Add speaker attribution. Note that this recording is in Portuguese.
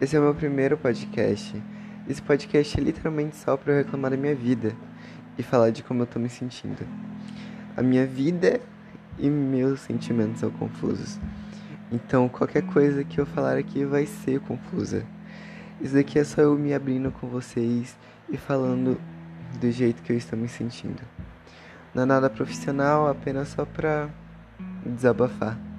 Speaker 1: Esse é o meu primeiro podcast. Esse podcast é literalmente só para eu reclamar da minha vida e falar de como eu tô me sentindo. A minha vida e meus sentimentos são confusos. Então, qualquer coisa que eu falar aqui vai ser confusa. Isso daqui é só eu me abrindo com vocês e falando do jeito que eu estou me sentindo. Não é nada profissional, apenas só pra desabafar.